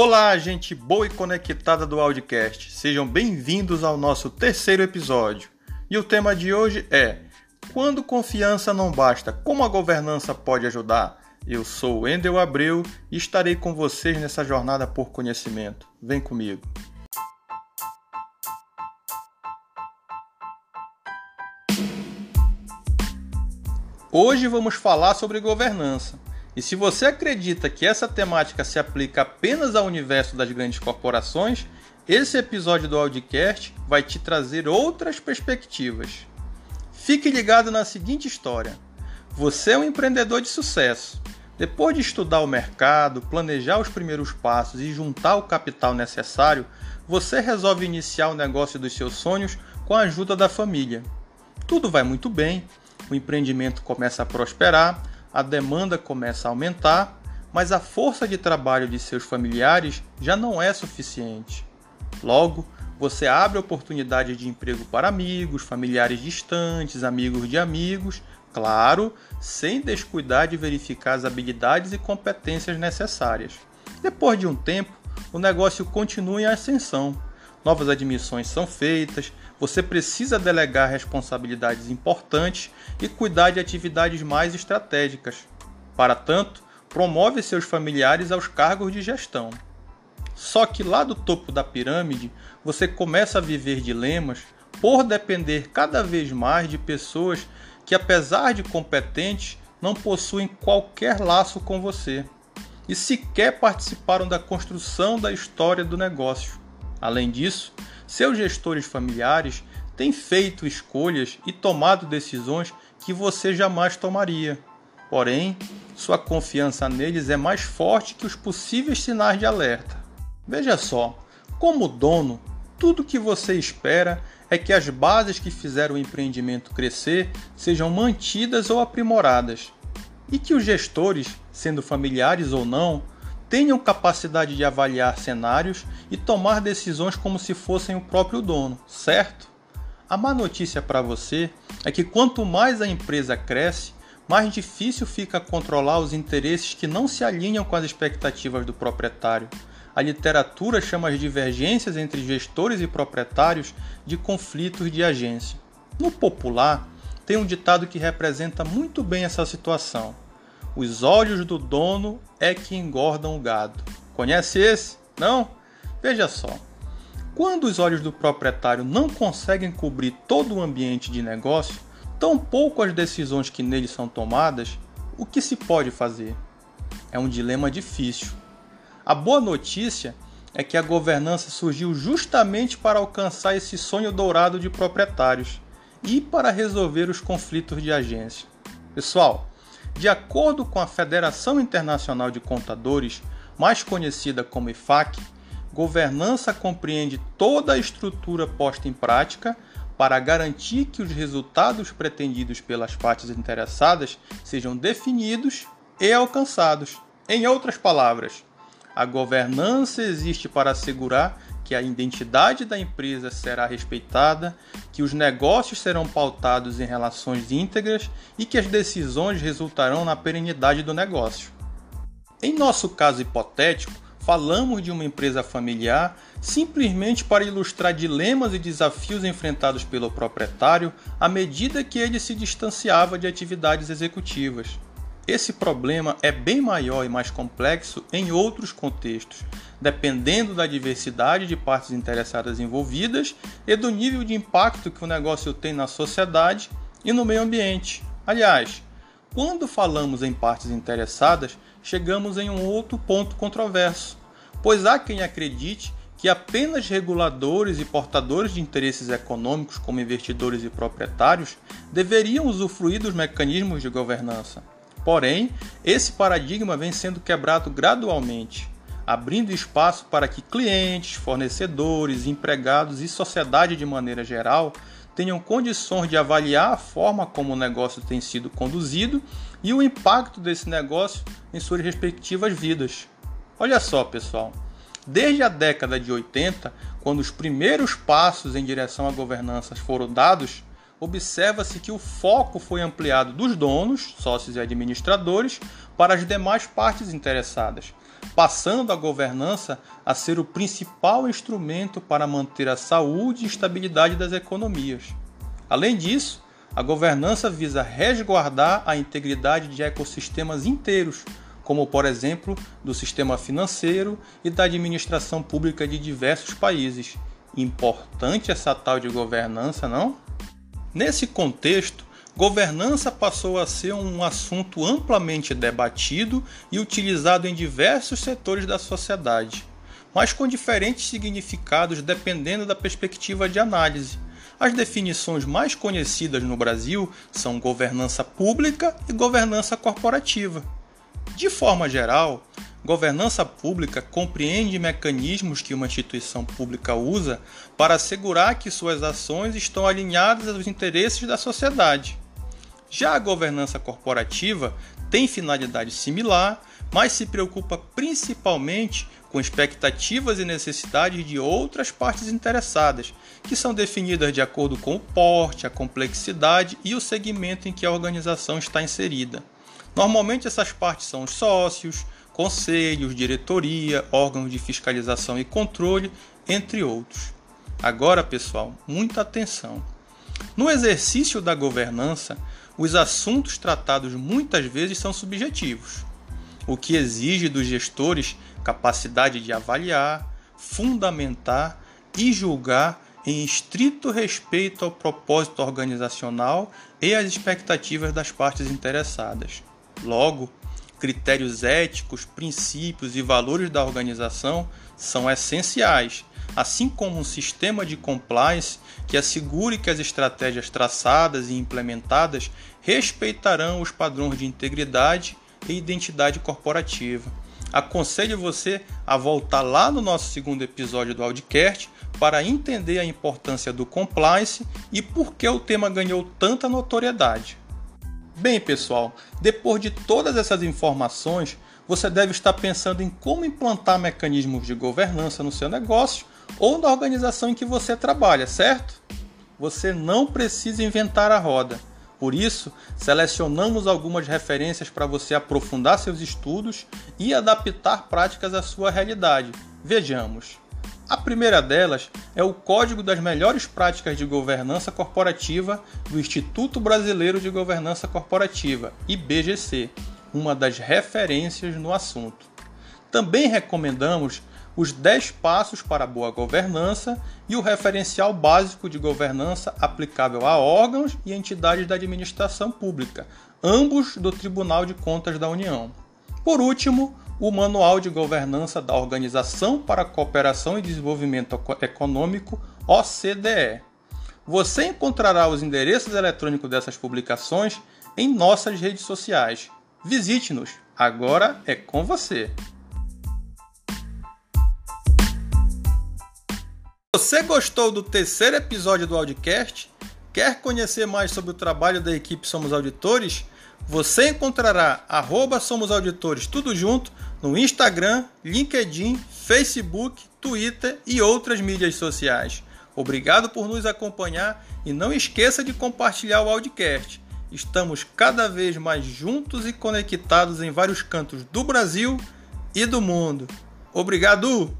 Olá, gente boa e conectada do Audicast. Sejam bem-vindos ao nosso terceiro episódio. E o tema de hoje é: Quando confiança não basta, como a governança pode ajudar? Eu sou Wendel Abreu e estarei com vocês nessa jornada por conhecimento. Vem comigo. Hoje vamos falar sobre governança. E se você acredita que essa temática se aplica apenas ao universo das grandes corporações, esse episódio do Audicast vai te trazer outras perspectivas. Fique ligado na seguinte história: você é um empreendedor de sucesso. Depois de estudar o mercado, planejar os primeiros passos e juntar o capital necessário, você resolve iniciar o negócio dos seus sonhos com a ajuda da família. Tudo vai muito bem, o empreendimento começa a prosperar, a demanda começa a aumentar, mas a força de trabalho de seus familiares já não é suficiente. Logo, você abre oportunidades de emprego para amigos, familiares distantes, amigos de amigos, claro, sem descuidar de verificar as habilidades e competências necessárias. Depois de um tempo, o negócio continua em ascensão. Novas admissões são feitas, você precisa delegar responsabilidades importantes e cuidar de atividades mais estratégicas. Para tanto, promove seus familiares aos cargos de gestão. Só que lá do topo da pirâmide, você começa a viver dilemas por depender cada vez mais de pessoas que, apesar de competentes, não possuem qualquer laço com você e sequer participaram da construção da história do negócio. Além disso, seus gestores familiares têm feito escolhas e tomado decisões que você jamais tomaria. Porém, sua confiança neles é mais forte que os possíveis sinais de alerta. Veja só, como dono, tudo que você espera é que as bases que fizeram o empreendimento crescer sejam mantidas ou aprimoradas, e que os gestores, sendo familiares ou não, tenham capacidade de avaliar cenários e tomar decisões como se fossem o próprio dono, certo? A má notícia para você é que quanto mais a empresa cresce, mais difícil fica controlar os interesses que não se alinham com as expectativas do proprietário. A literatura chama as divergências entre gestores e proprietários de conflitos de agência. No popular, tem um ditado que representa muito bem essa situação. Os olhos do dono é que engordam o gado. Conhece esse? Não? Veja só. Quando os olhos do proprietário não conseguem cobrir todo o ambiente de negócio, tampouco as decisões que nele são tomadas, o que se pode fazer? É um dilema difícil. A boa notícia é que a governança surgiu justamente para alcançar esse sonho dourado de proprietários e para resolver os conflitos de agência. Pessoal, de acordo com a Federação Internacional de Contadores, mais conhecida como IFAC, governança compreende toda a estrutura posta em prática para garantir que os resultados pretendidos pelas partes interessadas sejam definidos e alcançados. Em outras palavras, a governança existe para assegurar que a identidade da empresa será respeitada, que os negócios serão pautados em relações íntegras e que as decisões resultarão na perenidade do negócio. Em nosso caso hipotético, falamos de uma empresa familiar simplesmente para ilustrar dilemas e desafios enfrentados pelo proprietário à medida que ele se distanciava de atividades executivas. Esse problema é bem maior e mais complexo em outros contextos, dependendo da diversidade de partes interessadas envolvidas e do nível de impacto que o negócio tem na sociedade e no meio ambiente. Aliás, quando falamos em partes interessadas, chegamos em um outro ponto controverso, pois há quem acredite que apenas reguladores e portadores de interesses econômicos, como investidores e proprietários, deveriam usufruir dos mecanismos de governança. Porém, esse paradigma vem sendo quebrado gradualmente, abrindo espaço para que clientes, fornecedores, empregados e sociedade de maneira geral tenham condições de avaliar a forma como o negócio tem sido conduzido e o impacto desse negócio em suas respectivas vidas. Olha só, pessoal, desde a década de 80, quando os primeiros passos em direção à governança foram dados, observa-se que o foco foi ampliado dos donos, sócios e administradores para as demais partes interessadas, passando a governança a ser o principal instrumento para manter a saúde e estabilidade das economias. Além disso, a governança visa resguardar a integridade de ecossistemas inteiros, como por exemplo do sistema financeiro e da administração pública de diversos países. Importante essa tal de governança, não? Nesse contexto, governança passou a ser um assunto amplamente debatido e utilizado em diversos setores da sociedade, mas com diferentes significados dependendo da perspectiva de análise. As definições mais conhecidas no Brasil são governança pública e governança corporativa. De forma geral, governança pública compreende mecanismos que uma instituição pública usa para assegurar que suas ações estão alinhadas aos interesses da sociedade. Já a governança corporativa tem finalidade similar, mas se preocupa principalmente com expectativas e necessidades de outras partes interessadas, que são definidas de acordo com o porte, a complexidade e o segmento em que a organização está inserida. Normalmente essas partes são os sócios, conselhos, diretoria, órgãos de fiscalização e controle, entre outros. Agora, pessoal, muita atenção. No exercício da governança, os assuntos tratados muitas vezes são subjetivos, o que exige dos gestores capacidade de avaliar, fundamentar e julgar em estrito respeito ao propósito organizacional e às expectativas das partes interessadas. Logo, critérios éticos, princípios e valores da organização são essenciais, assim como um sistema de compliance que assegure que as estratégias traçadas e implementadas respeitarão os padrões de integridade e identidade corporativa. Aconselho você a voltar lá no nosso segundo episódio do Audicast para entender a importância do compliance e por que o tema ganhou tanta notoriedade. Bem, pessoal, depois de todas essas informações, você deve estar pensando em como implantar mecanismos de governança no seu negócio ou na organização em que você trabalha, certo? Você não precisa inventar a roda. Por isso, selecionamos algumas referências para você aprofundar seus estudos e adaptar práticas à sua realidade. Vejamos. A primeira delas é o Código das Melhores Práticas de Governança Corporativa do Instituto Brasileiro de Governança Corporativa, IBGC, uma das referências no assunto. Também recomendamos os 10 passos para a boa governança e o referencial básico de governança aplicável a órgãos e entidades da administração pública, ambos do Tribunal de Contas da União. Por último, o Manual de Governança da Organização para Cooperação e Desenvolvimento Econômico, OCDE. Você encontrará os endereços eletrônicos dessas publicações em nossas redes sociais. Visite-nos, agora é com você! Você gostou do terceiro episódio do Audicast? Quer conhecer mais sobre o trabalho da equipe Somos Auditores? Você encontrará arroba Somos Auditores tudo junto no Instagram, LinkedIn, Facebook, Twitter e outras mídias sociais. Obrigado por nos acompanhar e não esqueça de compartilhar o Audicast. Estamos cada vez mais juntos e conectados em vários cantos do Brasil e do mundo. Obrigado!